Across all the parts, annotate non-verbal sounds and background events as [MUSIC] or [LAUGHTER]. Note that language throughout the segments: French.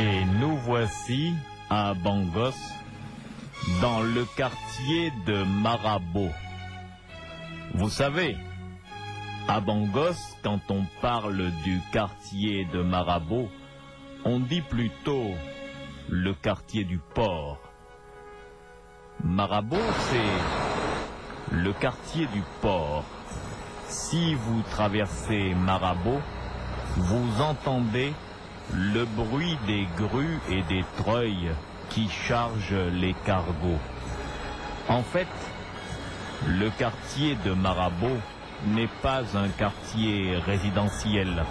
Et nous voici à Bangos, dans le quartier de Marabo. Vous savez, à Bangos, quand on parle du quartier de Marabo, on dit plutôt le quartier du port. Marabo, c'est le quartier du port. Si vous traversez Marabo, vous entendez le bruit des grues et des treuils qui chargent les cargos. En fait, le quartier de Marabo n'est pas un quartier résidentiel.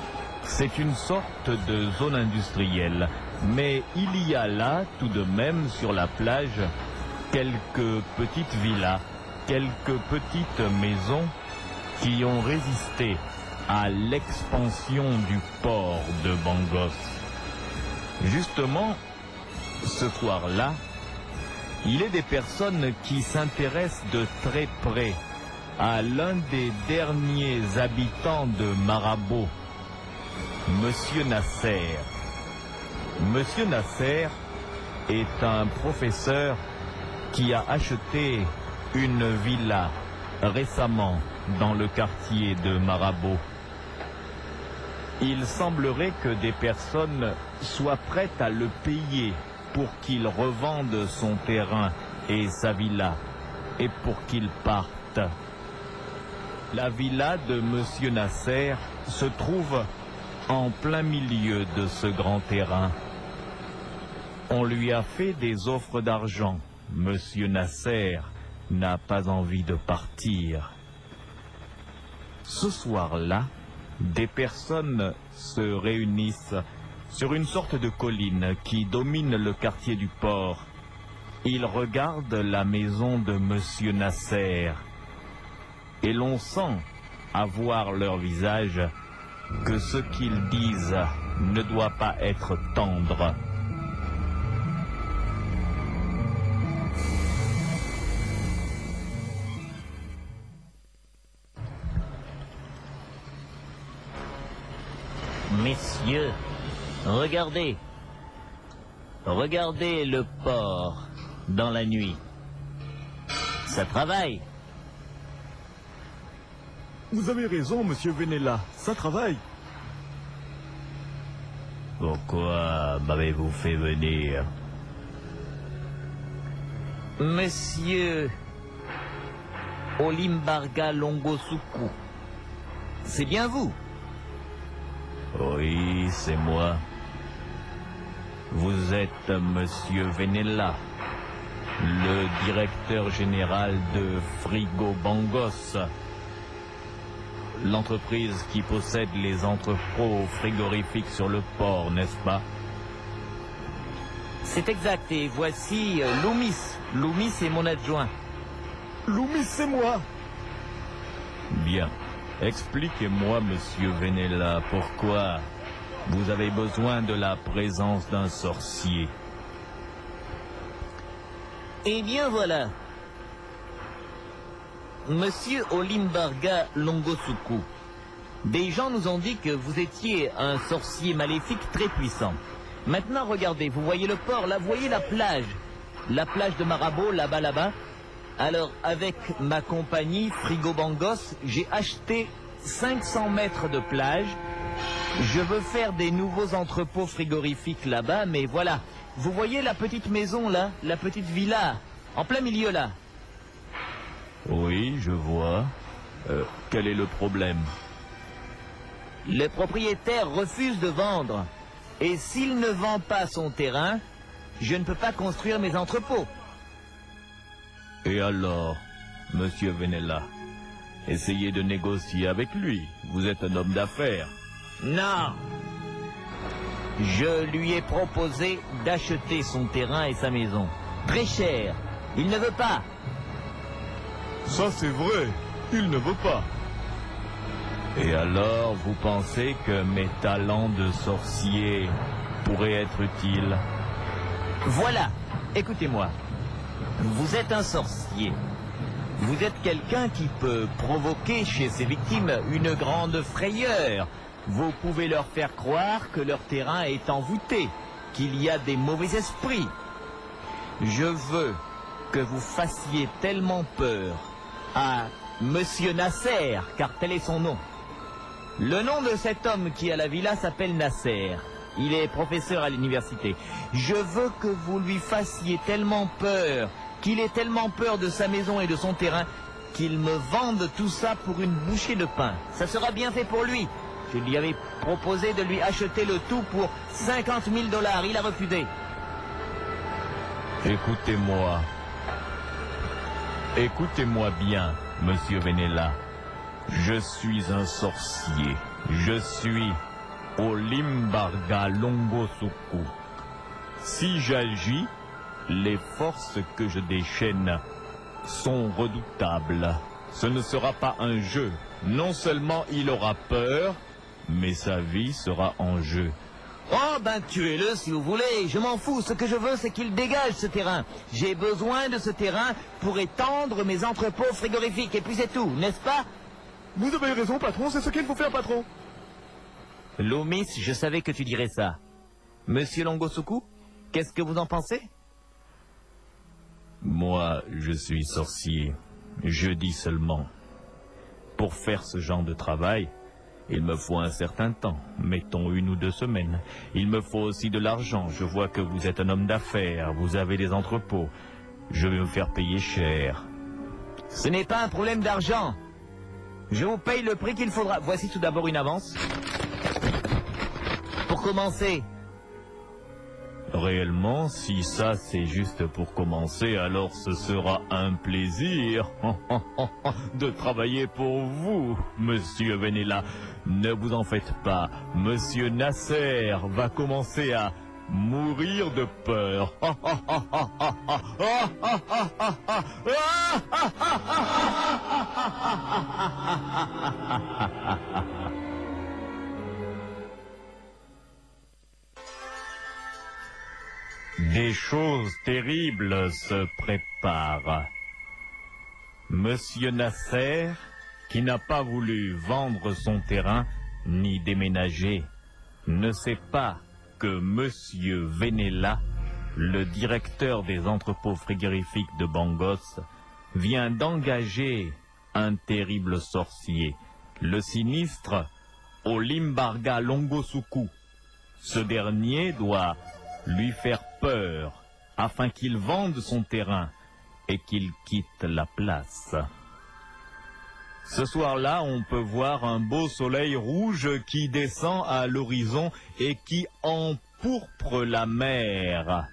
C'est une sorte de zone industrielle. Mais il y a là, tout de même, sur la plage, quelques petites villas, quelques petites maisons qui ont résisté à l'expansion du port de Bangos. Justement, ce soir-là, il est des personnes qui s'intéressent de très près à l'un des derniers habitants de Marabo, Monsieur Nasser. Monsieur Nasser est un professeur qui a acheté une villa récemment dans le quartier de Marabo. Il semblerait que des personnes soient prêtes à le payer pour qu'il revende son terrain et sa villa et pour qu'il parte. La villa de Monsieur Nasser se trouve en plein milieu de ce grand terrain. On lui a fait des offres d'argent. Monsieur Nasser n'a pas envie de partir. Ce soir-là, des personnes se réunissent sur une sorte de colline qui domine le quartier du port. Ils regardent la maison de Monsieur Nasser et l'on sent, à voir leur visage, que ce qu'ils disent ne doit pas être tendre. Messieurs, regardez. Regardez le port dans la nuit. Ça travaille. Vous avez raison, monsieur Venella. Ça travaille. Pourquoi m'avez-vous fait venir? Monsieur Olimbarga Longosuku. C'est bien vous? Oui, c'est moi. Vous êtes monsieur Venella, le directeur général de Frigo Bangos, l'entreprise qui possède les entrepôts frigorifiques sur le port, n'est-ce pas? C'est exact. Et voici euh, Loomis. Loomis est mon adjoint. Loomis, c'est moi. Bien. Expliquez-moi, monsieur Venella, pourquoi vous avez besoin de la présence d'un sorcier. Eh bien voilà. Monsieur Olimbarga Longosuku, des gens nous ont dit que vous étiez un sorcier maléfique très puissant. Maintenant, regardez, vous voyez le port, là, vous voyez la plage. La plage de Marabo, là-bas, là-bas. Alors, avec ma compagnie Frigo Bangos, j'ai acheté 500 mètres de plage. Je veux faire des nouveaux entrepôts frigorifiques là-bas, mais voilà. Vous voyez la petite maison là, la petite villa, en plein milieu là. Oui, je vois. Euh, quel est le problème? Le propriétaire refuse de vendre. Et s'il ne vend pas son terrain, je ne peux pas construire mes entrepôts. Et alors, monsieur Venella Essayez de négocier avec lui. Vous êtes un homme d'affaires. Non. Je lui ai proposé d'acheter son terrain et sa maison. Très cher. Il ne veut pas. Ça, c'est vrai. Il ne veut pas. Et alors, vous pensez que mes talents de sorcier pourraient être utiles? Voilà. Écoutez-moi. Vous êtes un sorcier. Vous êtes quelqu'un qui peut provoquer chez ses victimes une grande frayeur. Vous pouvez leur faire croire que leur terrain est envoûté. qu'il y a des mauvais esprits. Je veux que vous fassiez tellement peur à Monsieur Nasser, car tel est son nom. Le nom de cet homme qui a la villa s'appelle Nasser. Il est professeur à l'université. Je veux que vous lui fassiez tellement peur, qu'il ait tellement peur de sa maison et de son terrain, qu'il me vende tout ça pour une bouchée de pain. Ça sera bien fait pour lui. Je lui avais proposé de lui acheter le tout pour 50 000 dollars. Il a refusé. Écoutez-moi. Écoutez-moi bien, monsieur Venella. Je suis un sorcier. Je suis Olimbarga Longosuku. Si j'agis, les forces que je déchaîne sont redoutables. Ce ne sera pas un jeu. Non seulement il aura peur, mais sa vie sera en jeu. Oh ben tuez-le si vous voulez, je m'en fous, ce que je veux c'est qu'il dégage ce terrain. J'ai besoin de ce terrain pour étendre mes entrepôts frigorifiques et puis c'est tout, n'est-ce pas? Vous avez raison, patron, c'est ce qu'il faut faire, patron. Loomis, je savais que tu dirais ça. Monsieur Longosuku, qu'est-ce que vous en pensez? Moi, je suis sorcier. Je dis seulement. Pour faire ce genre de travail, il me faut un certain temps, mettons une ou deux semaines. Il me faut aussi de l'argent. Je vois que vous êtes un homme d'affaires, vous avez des entrepôts. Je vais me faire payer cher. Ce n'est pas un problème d'argent. Je vous paye le prix qu'il faudra. Voici tout d'abord une avance. Commencer, Réellement, si ça c'est juste pour commencer, alors ce sera un plaisir [LAUGHS] de travailler pour vous, monsieur Venella. Ne vous en faites pas, monsieur Nasser va commencer à mourir de peur. [LAUGHS] Des choses terribles se préparent. Monsieur Nasser, qui n'a pas voulu vendre son terrain ni déménager, ne sait pas que Monsieur Venella, le directeur des entrepôts frigorifiques de Bangos, vient d'engager un terrible sorcier, le sinistre Olimbarga Longosuku. Ce dernier doit lui faire peur afin qu'il vende son terrain et qu'il quitte la place. Ce soir-là, on peut voir un beau soleil rouge qui descend à l'horizon et qui empourpre la mer.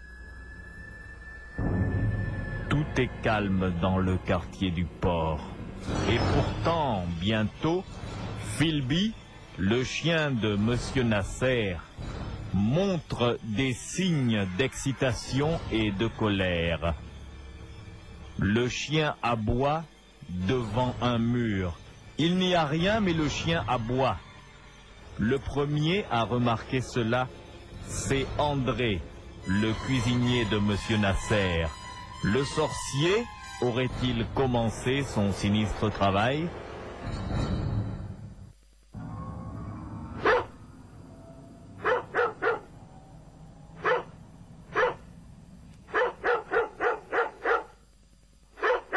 Tout est calme dans le quartier du port. Et pourtant, bientôt, Philby, le chien de Monsieur Nasser, montre des signes d'excitation et de colère. Le chien aboie devant un mur. Il n'y a rien mais le chien aboie. Le premier à remarquer cela, c'est André, le cuisinier de Monsieur Nasser. Le sorcier aurait-il commencé son sinistre travail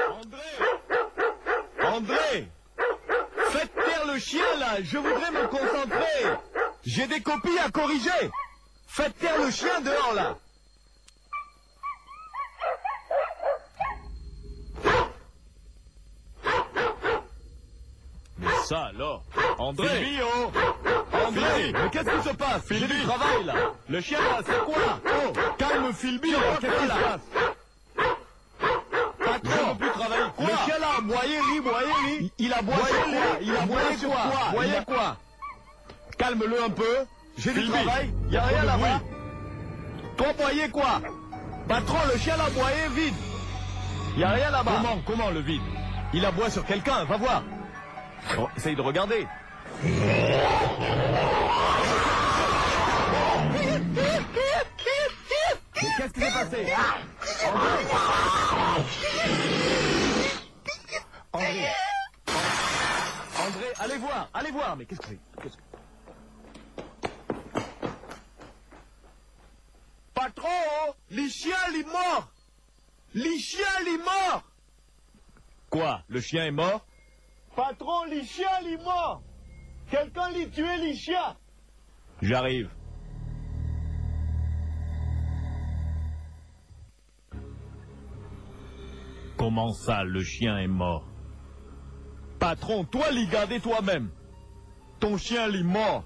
André André Faites taire le chien, là Je voudrais me concentrer J'ai des copies à corriger. Faites taire le chien dehors, là. Mais ça alors. André. Philby, oh. André. Mais qu'est-ce qui se passe? J'ai du travail, là. Le chien, là, c'est quoi Oh. Calme, Philby, là Qu'est-ce qui se passe? Veux plus travailler. Quoi Le chien, là, aboyé, lui, boyé, lui Il a aboyé quoi? Il a aboyé sur quoi? Boyé quoi Calme-le un peu. J'ai du travail. Il a rien là-bas. Toi, boyé quoi? Patron, le chien l'a boyé vide. Il a rien là-bas. Comment Comment le vide? Il aboie sur quelqu'un, va voir. Essaye de regarder. Mais qu'est-ce qui s'est passé? André André, allez voir, allez voir Mais qu'est-ce que c'est? Que- Patron, les chiens, les morts Les chiens, les morts Quoi Le chien est mort? Patron, les chiens, les morts Quelqu'un les tué, les chiens J'arrive. Comment ça, le chien est mort? Patron, toi, l'y garder toi-même. Ton chien, l'y mort.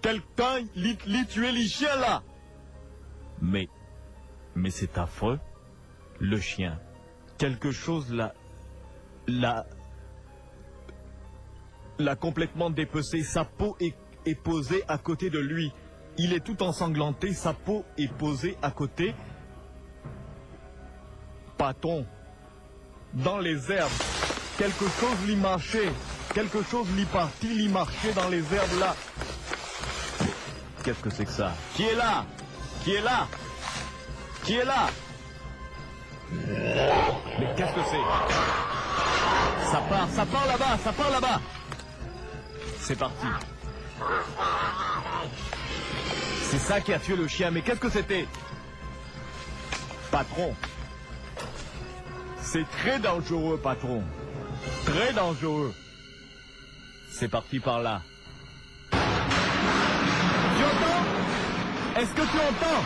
Quelqu'un l'y tué, les chiens, là. Mais, mais c'est affreux. Le chien. Quelque chose l'a, l'a, l'a complètement dépecé. Sa peau est, posée à côté de lui. Il est tout ensanglanté. Sa peau est posée à côté. Patron, dans les herbes, quelque chose l'y marchait. Quelque chose l'y partit, l'y marchait dans les herbes là. Qu'est-ce que c'est que ça? Qui est là? Qui est là? Qui est là? Mais qu'est-ce que c'est? Ça part, ça part là-bas, ça part là-bas. C'est parti. C'est ça qui a tué le chien, mais qu'est-ce que c'était? Patron. C'est très dangereux, patron. Très dangereux. C'est parti par là. Tu entends Est-ce que tu entends?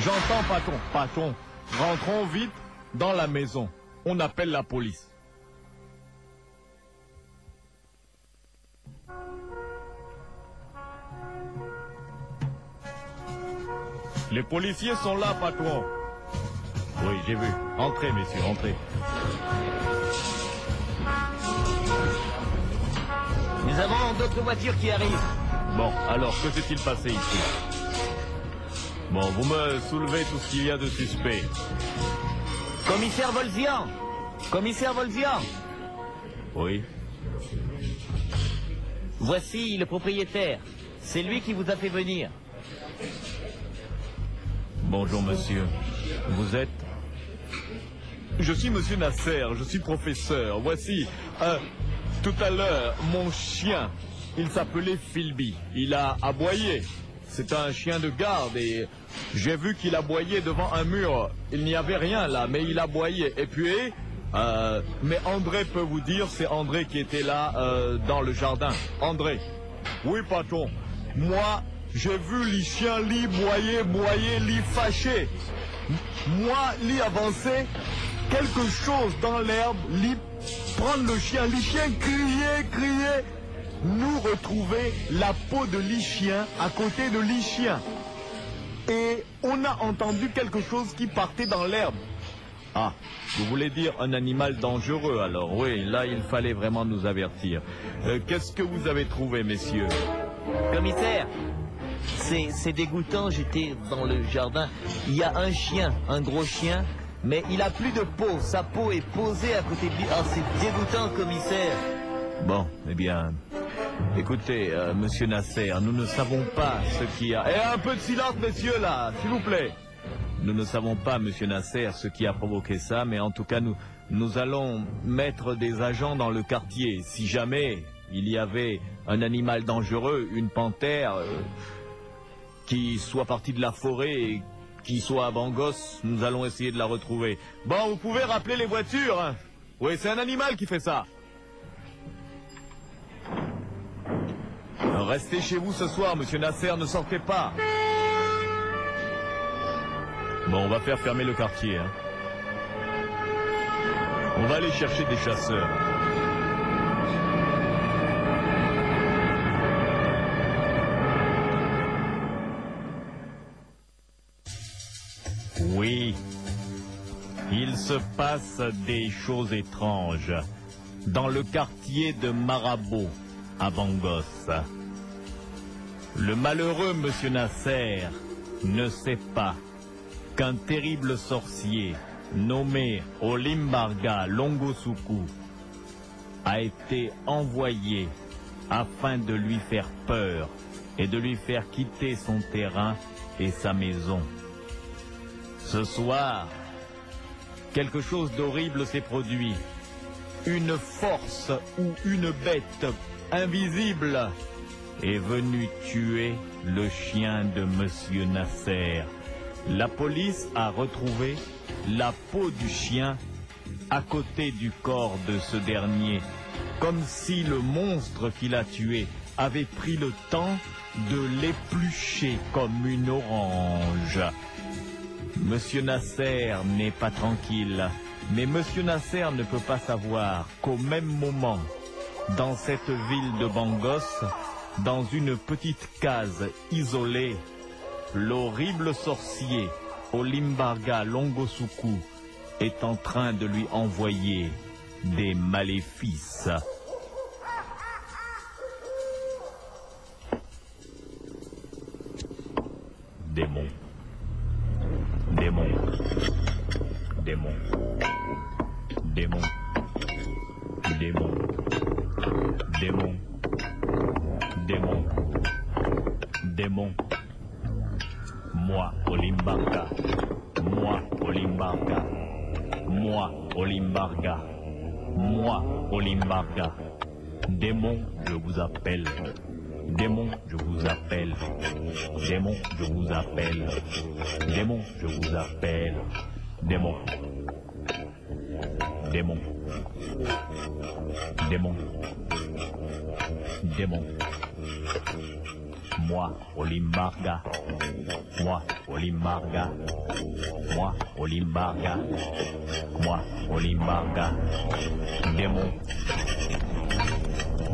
J'entends, patron. Patron, rentrons vite dans la maison. On appelle la police. Les policiers sont là, patron. Oui, j'ai vu. Entrez, messieurs, entrez. Nous avons d'autres voitures qui arrivent. Bon, alors, que s'est-il passé ici? Bon, vous me soulevez tout ce qu'il y a de suspect. Commissaire Volzian Commissaire Volzian Oui Voici le propriétaire. C'est lui qui vous a fait venir. Bonjour, monsieur. Vous êtes? Je suis monsieur Nasser, je suis professeur. Voici, euh, tout à l'heure, mon chien. Il s'appelait Philby. Il a aboyé. C'est un chien de garde et j'ai vu qu'il aboyait devant un mur. Il n'y avait rien là, mais il aboyait. Et puis, euh, mais André peut vous dire, c'est André qui était là euh, dans le jardin. André. Oui, patron. Moi, j'ai vu les chiens li boyer, boyer, li fâcher. Moi, li avancer, quelque chose dans l'herbe, li prendre le chien, li chien crier, crier. Nous retrouver la peau de li chien à côté de li chien. Et on a entendu quelque chose qui partait dans l'herbe. Ah, vous voulez dire un animal dangereux alors Oui, là il fallait vraiment nous avertir. Euh, Qu'est-ce que vous avez trouvé, messieurs? Commissaire, c'est c'est dégoûtant, j'étais dans le jardin. Il y a un chien, un gros chien, mais il a plus de peau. Sa peau est posée à côté de lui. Ah, c'est dégoûtant, commissaire. Bon, eh bien, écoutez, euh, monsieur Nasser, nous ne savons pas ce qui a... Et un peu de silence, messieurs, là, s'il vous plaît. Nous ne savons pas, monsieur Nasser, ce qui a provoqué ça, mais en tout cas, nous, nous allons mettre des agents dans le quartier. Si jamais il y avait un animal dangereux, une panthère, euh, qui soit partie de la forêt et qui soit à Bangos, nous allons essayer de la retrouver. Bon, vous pouvez rappeler les voitures. hein. Oui, c'est un animal qui fait ça. Restez chez vous ce soir, monsieur Nasser, ne sortez pas. Bon, on va faire fermer le quartier. hein. On va aller chercher des chasseurs. Oui, il se passe des choses étranges dans le quartier de Marabout, à Bangos. Le malheureux monsieur Nasser ne sait pas qu'un terrible sorcier nommé Olimbarga Longosuku a été envoyé afin de lui faire peur et de lui faire quitter son terrain et sa maison. Ce soir, quelque chose d'horrible s'est produit. Une force ou une bête invisible est venue tuer le chien de Monsieur Nasser. La police a retrouvé la peau du chien à côté du corps de ce dernier, comme si le monstre qui l'a tué avait pris le temps de l'éplucher comme une orange. Monsieur Nasser n'est pas tranquille, mais Monsieur Nasser ne peut pas savoir qu'au même moment, dans cette ville de Bangos, dans une petite case isolée, l'horrible sorcier Olimbarga Longosuku est en train de lui envoyer des maléfices. Démon.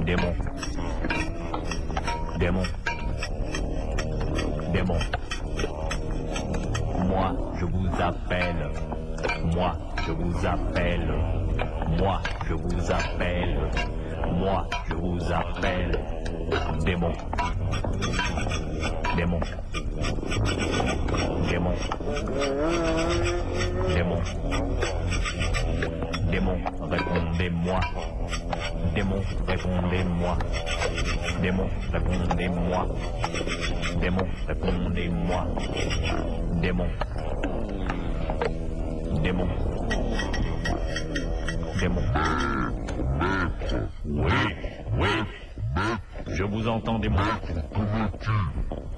Démon. Démon. Démon. Moi, je vous appelle. Moi, je vous appelle. Moi, je vous appelle. Moi, je vous appelle. Démon. Démon. Démon. Démon. Démon, répondez-moi. Démon, répondez-moi. Démon, répondez-moi. Démon, répondez-moi. Démon. Démon. Démon. Oui, oui. Je vous entends, démon.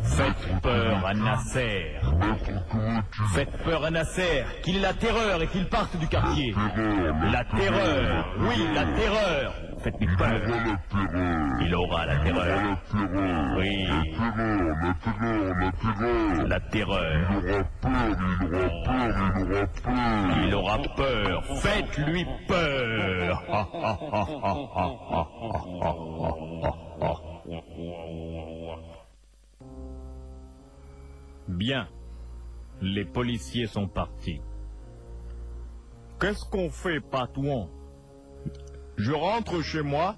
Faites peur à Nasser. Faites peur à Nasser, qu'il ait la terreur et qu'il parte du quartier. La terreur, oui, la terreur. Faites-lui peur. Il aura la terreur. Oui. La terreur. Il aura peur. Faites-lui peur. [LAUGHS] Bien. Les policiers sont partis. Qu'est-ce qu'on fait, Patouan? Je rentre chez moi?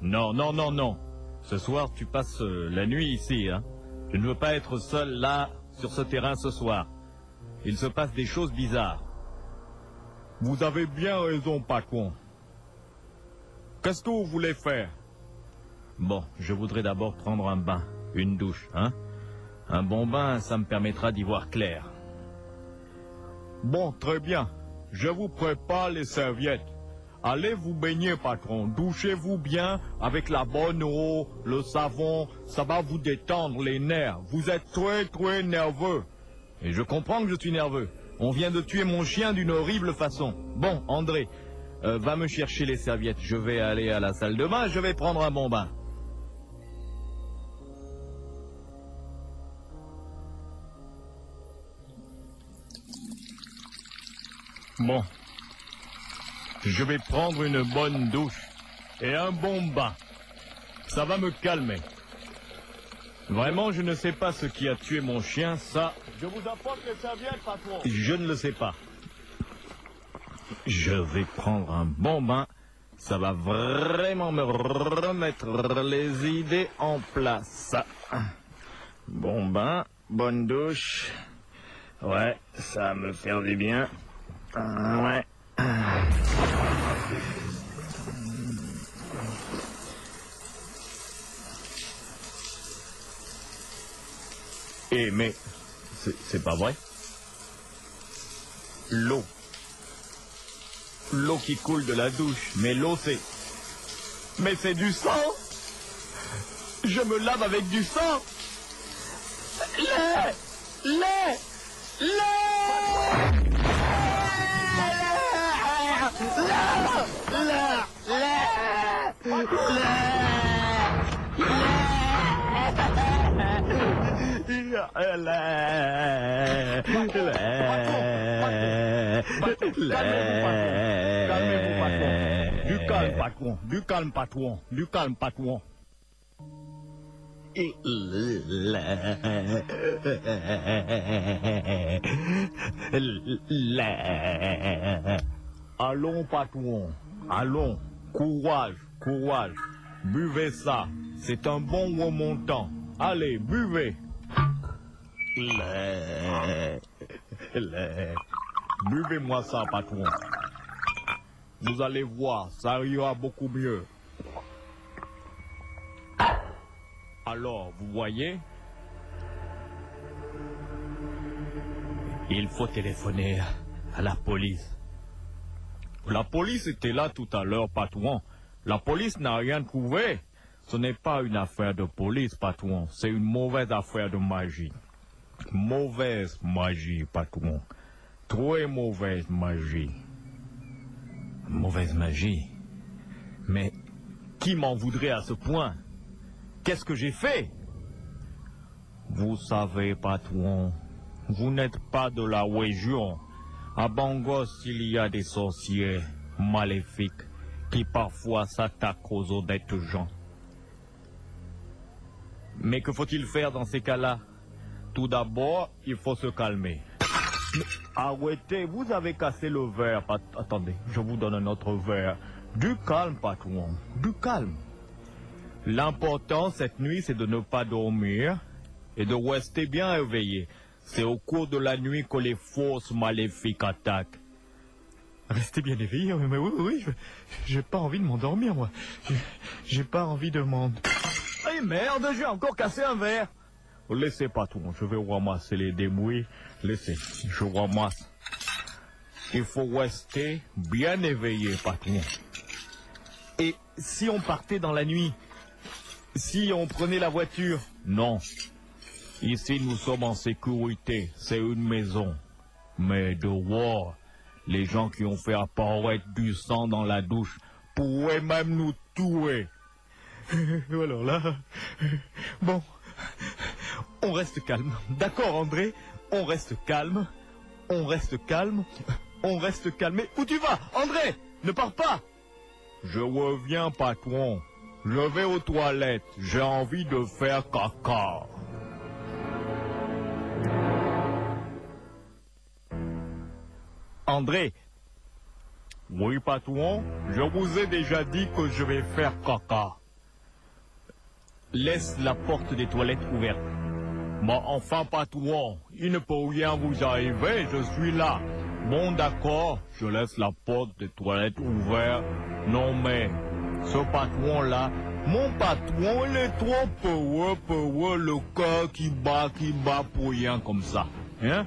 Non, non, non, non. Ce soir, tu passes euh, la nuit ici. Hein. Je ne veux pas être seul là, sur ce terrain ce soir. Il se passe des choses bizarres. Vous avez bien raison, Patouan. Qu'est-ce que vous voulez faire? Bon, je voudrais d'abord prendre un bain, une douche, hein Un bon bain, ça me permettra d'y voir clair. Bon, très bien. Je vous prépare les serviettes. Allez vous baigner, patron. Douchez-vous bien avec la bonne eau, le savon. Ça va vous détendre les nerfs. Vous êtes très, très nerveux. Et je comprends que je suis nerveux. On vient de tuer mon chien d'une horrible façon. Bon, André, euh, va me chercher les serviettes. Je vais aller à la salle de bain, je vais prendre un bon bain. Bon. Je vais prendre une bonne douche et un bon bain. Ça va me calmer. Vraiment, je ne sais pas ce qui a tué mon chien, ça, Je vous apporte les serviettes, patron. je ne le sais pas. Je vais prendre un bon bain. Ça va vraiment me remettre les idées en place. Bon bain, bonne douche. Ouais, ça va me faire du bien. Ouais. Eh, mais c'est pas vrai. L'eau. L'eau qui coule de la douche. Mais l'eau, c'est... Mais c'est du sang Je me lave avec du sang Lait Lait Calmez-vous, Du calme, patron. Du calme, patron. Du calme, patron. Allons, patron. Allons. Courage, courage. Buvez ça. C'est un bon remontant. Allez, buvez. Buvez-moi ça, patron. Vous allez voir, ça ira beaucoup mieux. Alors, vous voyez? Il faut téléphoner à la police. La police était là tout à l'heure, patron. La police n'a rien trouvé. Ce n'est pas une affaire de police, patron. C'est une mauvaise affaire de magie. Mauvaise magie, patron. Très mauvaise magie. Mauvaise magie. Mais qui m'en voudrait à ce point? Qu'est-ce que j'ai fait? Vous savez, patron, vous n'êtes pas de la région. À Bangos, il y a des sorciers maléfiques qui parfois s'attaquent aux honnêtes gens. Mais que faut-il faire dans ces cas-là? Tout d'abord, il faut se calmer. Arrêtez, vous avez cassé le verre. Attendez, je vous donne un autre verre. Du calme, patron, du calme. L'important cette nuit, c'est de ne pas dormir et de rester bien éveillé. C'est au cours de la nuit que les forces maléfiques attaquent. Restez bien éveillé, oui, mais oui, oui, je- j'ai pas envie de m'endormir, moi. J'ai- pas envie de m'en... Eh merde, j'ai encore cassé un verre. Laissez, patron, je vais ramasser les débris. Laissez, je ramasse. Il faut rester bien éveillé, patron. Et si on partait dans la nuit? Si on prenait la voiture? Non. Ici, nous sommes en sécurité. C'est une maison. Mais dehors, les gens qui ont fait apparaître du sang dans la douche pourraient même nous tuer. [LAUGHS] Alors là... Bon, on reste calme. D'accord, André On reste calme. On reste calme. On reste calme. Mais où tu vas André? Ne pars pas Je reviens, patron. Je vais aux toilettes. J'ai envie de faire caca. André, Oui, patron, je vous ai déjà dit que je vais faire caca. laisse la porte des toilettes ouverte. Mais enfin, patron, il ne peut rien vous arriver, je suis là. Bon, d'accord, je laisse la porte des toilettes ouverte. Non, mais, ce patron-là, mon patron, il est trop peureux, peureux, le cœur qui bat, qui bat pour rien comme ça. Hein?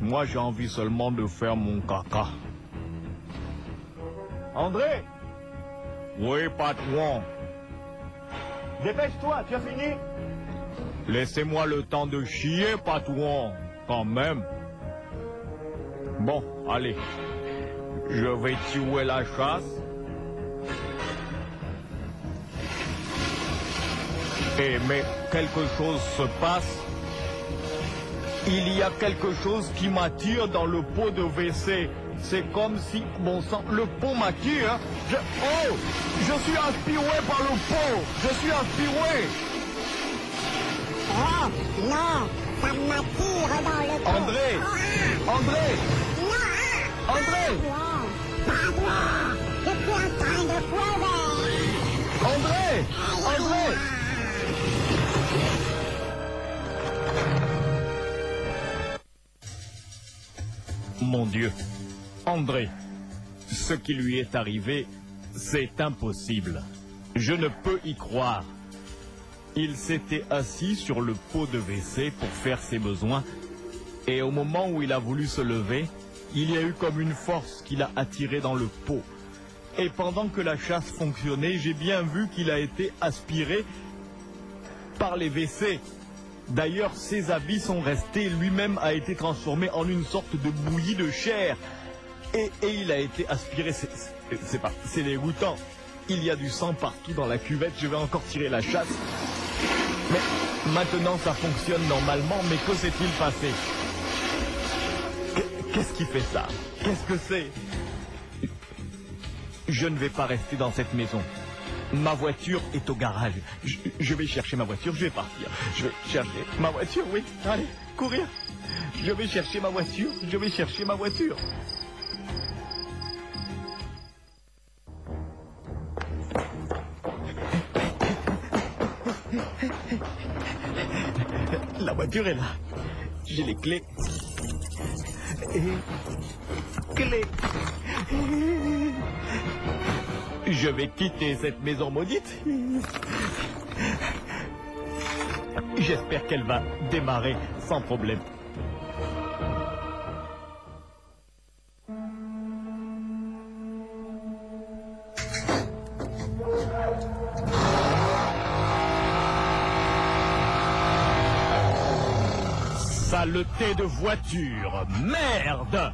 Moi, j'ai envie seulement de faire mon caca. André Oui, patron, Dépêche-toi, tu as fini laissez-moi le temps de chier, patron, quand même. Bon, allez, je vais tuer la chasse. Et mais quelque chose se passe. Il y a quelque chose qui m'attire dans le pot de WC. C'est comme si, bon sang, le pot m'attire. Je, oh, je suis aspiré par le pot. Je suis aspiré. Oh, non, ça m'attire dans le pot. André, Ah, André, non, ah, André. Je suis en train de pleurer. André, André. Mon Dieu, André, ce qui lui est arrivé, c'est impossible. Je ne peux y croire. Il s'était assis sur le pot de WC pour faire ses besoins, et au moment où il a voulu se lever, il y a eu comme une force qui l'a attiré dans le pot. Et pendant que la chasse fonctionnait, j'ai bien vu qu'il a été aspiré par les WC. D'ailleurs, ses habits sont restés, lui-même a été transformé en une sorte de bouillie de chair. Et, il a été aspiré, c'est- c'est dégoûtant. Il y a du sang partout dans la cuvette, je vais encore tirer la chasse. Mais maintenant ça fonctionne normalement, mais que s'est-il passé? Qu- Qu'est-ce qui fait ça? Qu'est-ce que c'est? Je ne vais pas rester dans cette maison. Ma voiture est au garage. Je, vais chercher ma voiture, je vais partir. Je vais chercher ma voiture, oui. Allez, courir. Je vais chercher ma voiture, je vais chercher ma voiture. La voiture est là. J'ai les clés. Et... Clés. Je vais quitter cette maison maudite. J'espère qu'elle va démarrer sans problème. Saleté de voiture Merde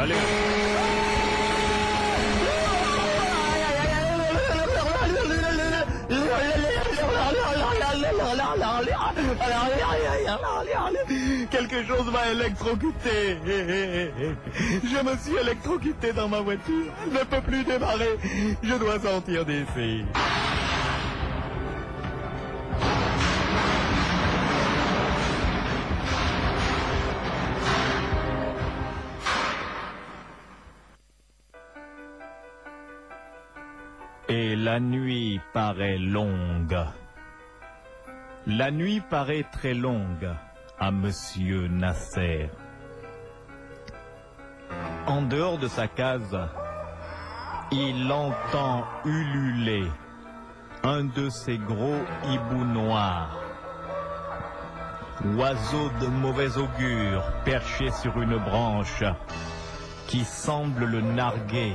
Allez, Quelque chose m'a électrocuté. Je me suis électrocuté dans ma voiture. Je ne peux plus démarrer. Je dois sortir d'ici. La nuit paraît longue. La nuit paraît très longue à Monsieur Nasser. En dehors de sa case, il entend ululer un de ces gros hiboux noirs. Oiseau de mauvais augure perché sur une branche qui semble le narguer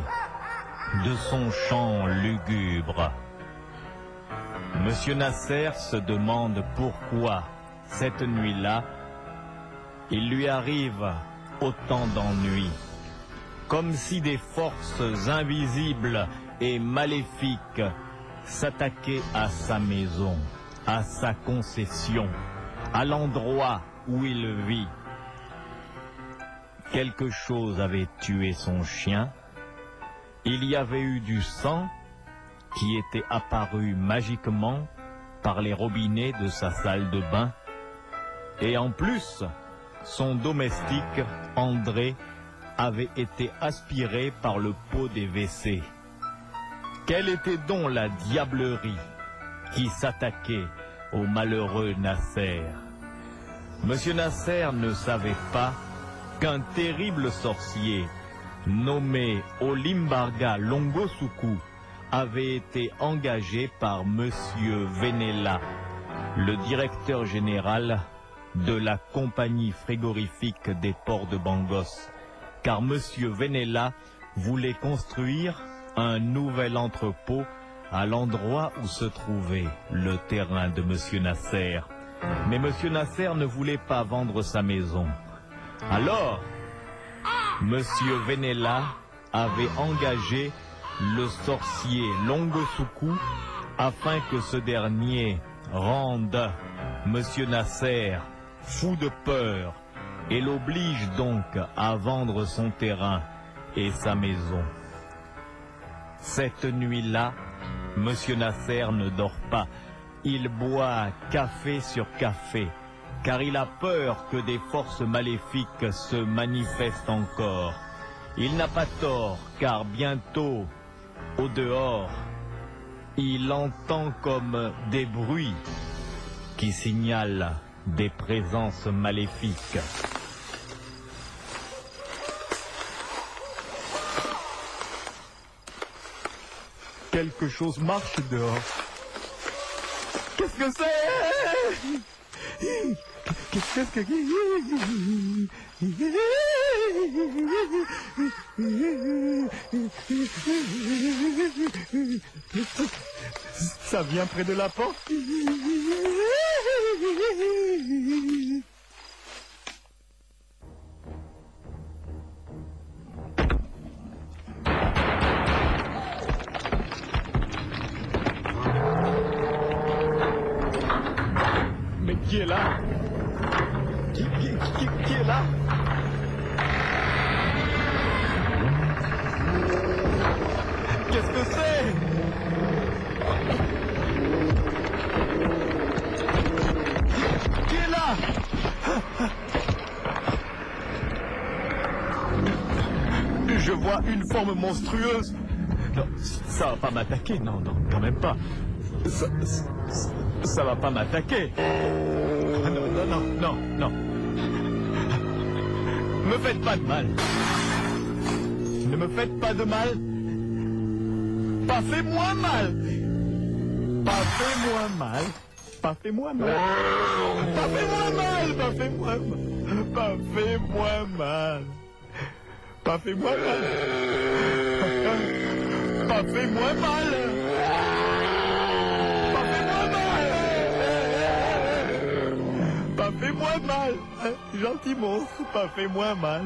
de son chant lugubre. Monsieur Nasser se demande pourquoi, cette nuit-là, il lui arrive autant d'ennuis, comme si des forces invisibles et maléfiques s'attaquaient à sa maison, à sa concession, à l'endroit où il vit. Quelque chose avait tué son chien, il y avait eu du sang qui était apparu magiquement par les robinets de sa salle de bain. Et en plus, son domestique, André, avait été aspiré par le pot des WC. Quelle était donc la diablerie qui s'attaquait au malheureux Nasser? Monsieur Nasser ne savait pas qu'un terrible sorcier nommé Olimbarga Longosuku avait été engagé par Monsieur Venella, le directeur général de la compagnie frigorifique des ports de Bangos, car Monsieur Venella voulait construire un nouvel entrepôt à l'endroit où se trouvait le terrain de Monsieur Nasser. Mais Monsieur Nasser ne voulait pas vendre sa maison. Alors, Monsieur Venella avait engagé le sorcier Longosuku afin que ce dernier rende Monsieur Nasser fou de peur et l'oblige donc à vendre son terrain et sa maison. Cette nuit-là, Monsieur Nasser ne dort pas. Il boit café sur café, car il a peur que des forces maléfiques se manifestent encore. Il n'a pas tort, car bientôt, au dehors, il entend comme des bruits qui signalent des présences maléfiques. Quelque chose marche dehors. Qu'est-ce que c'est? Ça vient près de la porte. Monstrueuse. Non, ça va pas m'attaquer, non, non, quand même pas. Ça, ça, ça va pas m'attaquer. Ah, Non, non, non, non, non. Me faites pas de mal. Ne me faites pas de mal. Pas fait-moi mal. Pas fait-moi mal. Pas fait-moi mal. Pas fait-moi mal. Pas fait-moi mal. Pas fait-moi mal. Pas fait moins mal. Pas fait moins mal. Pas fait moins mal. Pas fait moins mal. Gentil monstre, pas fait moins mal.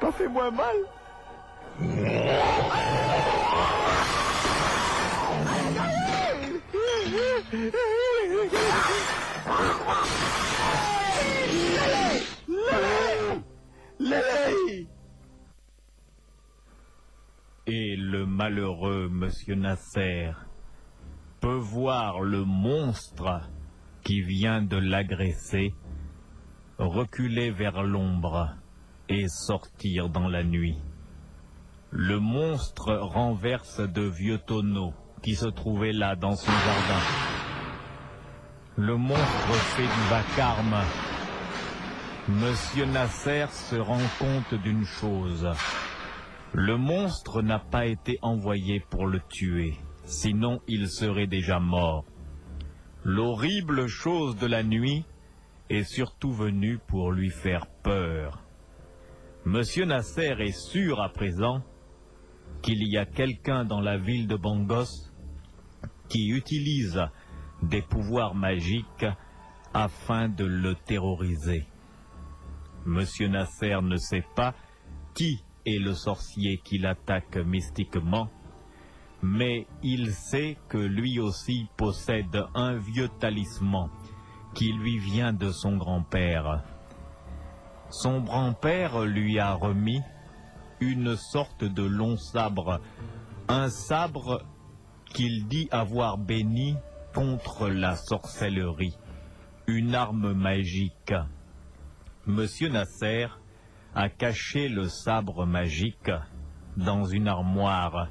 Pas fait moins mal. Et le malheureux monsieur Nasser peut voir le monstre qui vient de l'agresser reculer vers l'ombre et sortir dans la nuit. Le monstre renverse de vieux tonneaux qui se trouvaient là dans son jardin. Le monstre fait du vacarme. Monsieur Nasser se rend compte d'une chose. Le monstre n'a pas été envoyé pour le tuer, sinon il serait déjà mort. L'horrible chose de la nuit est surtout venue pour lui faire peur. Monsieur Nasser est sûr à présent qu'il y a quelqu'un dans la ville de Bangos qui utilise des pouvoirs magiques afin de le terroriser. Monsieur Nasser ne sait pas qui est le sorcier qui l'attaque mystiquement, mais il sait que lui aussi possède un vieux talisman qui lui vient de son grand-père. Son grand-père lui a remis une sorte de long sabre, un sabre qu'il dit avoir béni contre la sorcellerie, une arme magique. Monsieur Nasser a caché le sabre magique dans une armoire.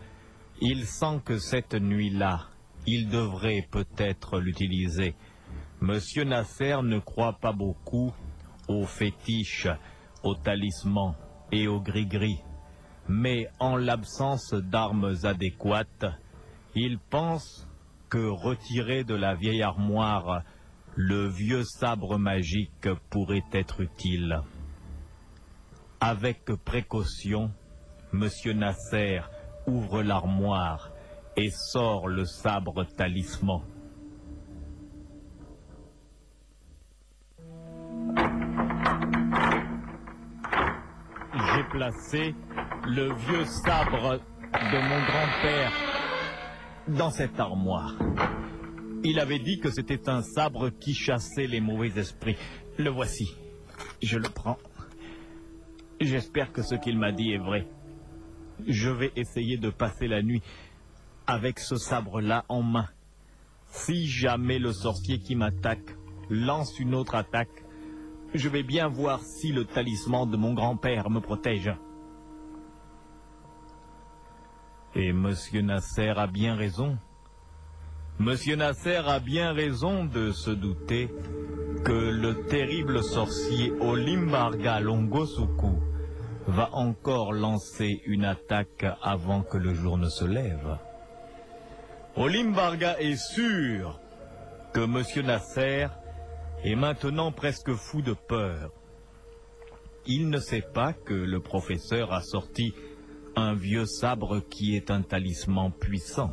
Il sent que cette nuit-là, il devrait peut-être l'utiliser. Monsieur Nasser ne croit pas beaucoup aux fétiches, aux talismans et aux gris-gris. Mais en l'absence d'armes adéquates, il pense que retirer de la vieille armoire le vieux sabre magique pourrait être utile. Avec précaution, Monsieur Nasser ouvre l'armoire et sort le sabre talisman. J'ai placé le vieux sabre de mon grand-père dans cette armoire. Il avait dit que c'était un sabre qui chassait les mauvais esprits. Le voici. Je le prends. J'espère que ce qu'il m'a dit est vrai. Je vais essayer de passer la nuit avec ce sabre-là en main. Si jamais le sorcier qui m'attaque lance une autre attaque, je vais bien voir si le talisman de mon grand-père me protège. Et Monsieur Nasser a bien raison. Monsieur Nasser a bien raison de se douter que le terrible sorcier Olimbarga Longosuku va encore lancer une attaque avant que le jour ne se lève. Olimbarga est sûr que Monsieur Nasser est maintenant presque fou de peur. il ne sait pas que le professeur a sorti un vieux sabre qui est un talisman puissant,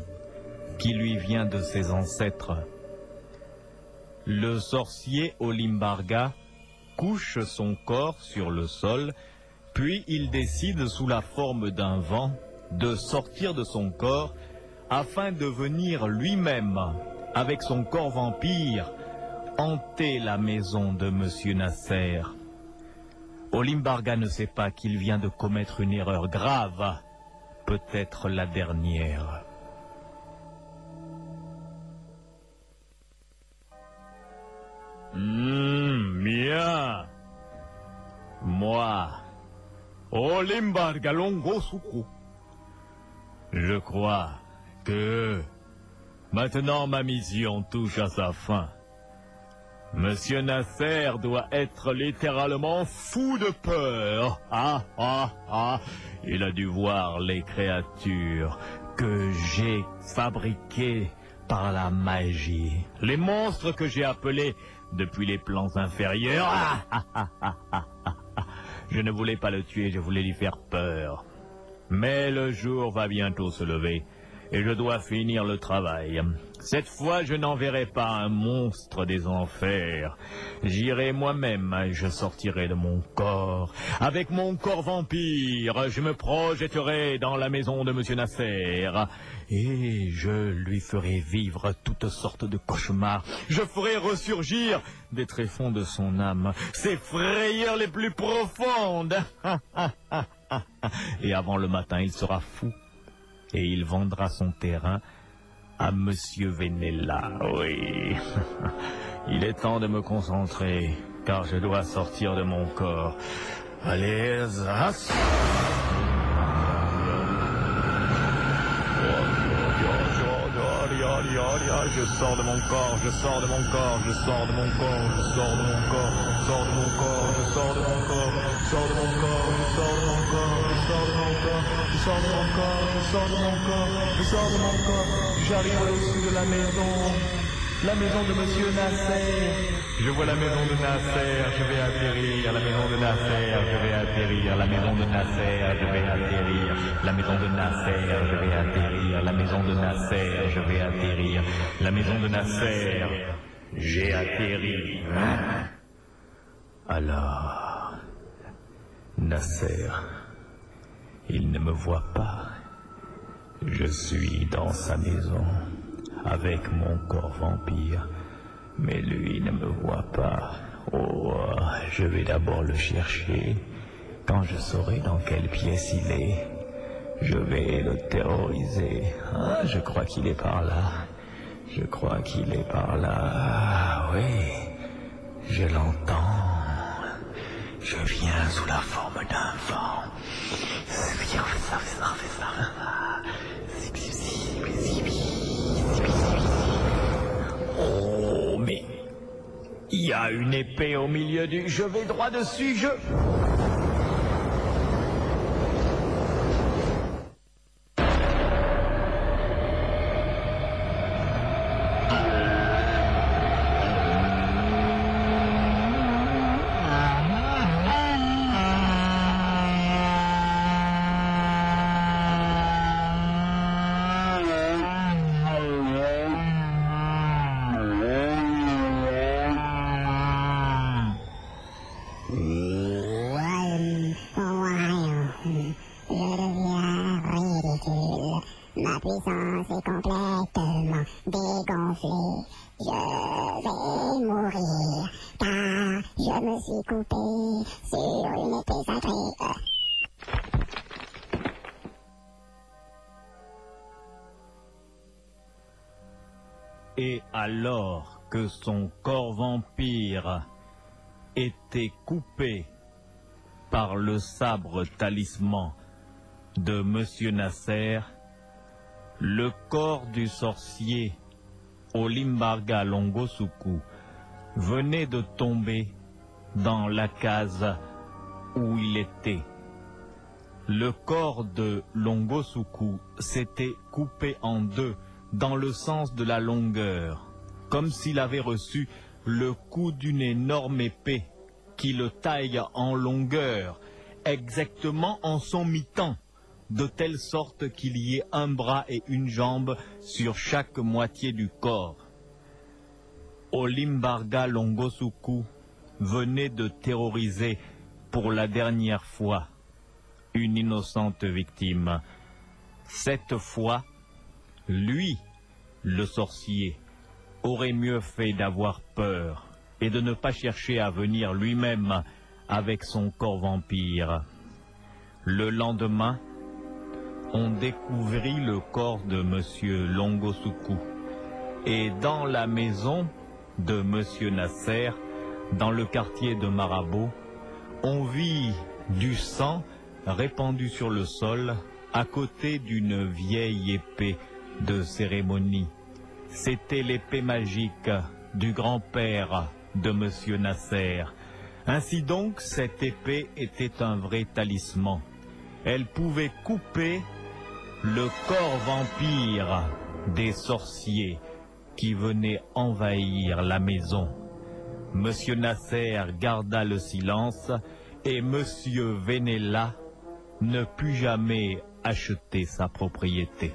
qui lui vient de ses ancêtres. Le sorcier Olimbarga couche son corps sur le sol, puis il décide sous la forme d'un vent de sortir de son corps afin de venir lui-même, avec son corps vampire, hanter la maison de Monsieur Nasser. Olimbarga ne sait pas qu'il vient de commettre une erreur grave, peut-être la dernière. Hum, bien. Moi, Olimbarga Longosuku. Je crois que maintenant ma mission touche à sa fin. Monsieur Nasser doit être littéralement fou de peur. Ah, ah, ah. Il a dû voir les créatures que j'ai fabriquées par la magie. Les monstres que j'ai appelés depuis les plans inférieurs. [LAUGHS] Je ne voulais pas le tuer, je voulais lui faire peur. Mais le jour va bientôt se lever et je dois finir le travail. Cette fois, je n'enverrai pas un monstre des enfers. J'irai moi-même, je sortirai de mon corps. Avec mon corps vampire, je me projetterai dans la maison de Monsieur Nasser. Et je lui ferai vivre toutes sortes de cauchemars. Je ferai ressurgir des tréfonds de son âme, ses frayeurs les plus profondes. [LAUGHS] Et avant le matin, il sera fou et il vendra son terrain à Monsieur Venella. Oui. [LAUGHS] Il est temps de me concentrer, car je dois sortir de mon corps. Allez, Zas. Je sors de mon corps, je sors de mon corps, je sors de mon corps, je sors de mon corps, je sors de mon corps, je sors de mon corps, je sors de mon corps, sors de mon corps, je sors de mon corps, je sors de mon corps, j'arrive au-dessus de la maison, la maison de Monsieur Nasser. Je vois la maison de Nasser, je vais atterrir, la maison de Nasser, je vais atterrir, la maison de Nasser, je vais atterrir, la maison de Nasser, je vais atterrir, la maison de Nasser, je vais atterrir, la maison de Nasser, j'ai atterri. Alors, Nasser, il ne me voit pas. Je suis dans sa maison avec mon corps vampire. Mais lui ne me voit pas. Oh, je vais d'abord le chercher. Quand je saurai dans quelle pièce il est, je vais le terroriser. Ah, je crois qu'il est par là. Je crois qu'il est par là. Oui, je l'entends. Je viens sous la forme d'un vent. Oh, mais il y a une épée au milieu du... Je vais droit dessus, je... Royaume, royaume, je deviens ridicule. Ma puissance est complètement dégonflée. Je vais mourir, car je me Et alors que son corps vampire était coupé par le sabre talisman de Monsieur Nasser, le corps du sorcier Olimbarga Longosuku venait de tomber dans la case où il était. Le corps de Longosuku s'était coupé en deux dans le sens de la longueur, comme s'il avait reçu le coup d'une énorme épée qui le taille en longueur, exactement en son mi-temps, de telle sorte qu'il y ait un bras et une jambe sur chaque moitié du corps. Olimbarga Longosuku venait de terroriser pour la dernière fois une innocente victime. Cette fois, lui, le sorcier, aurait mieux fait d'avoir peur et de ne pas chercher à venir lui-même avec son corps vampire. Le lendemain, on découvrit le corps de M. Longosuku. Et dans la maison de M. Nasser, dans le quartier de Marabout, on vit du sang répandu sur le sol à côté d'une vieille épée de cérémonie. C'était l'épée magique du grand-père de M. Nasser. Ainsi donc, cette épée était un vrai talisman. Elle pouvait couper le corps vampire des sorciers qui venaient envahir la maison. Monsieur Nasser garda le silence et Monsieur Venella ne put jamais acheter sa propriété.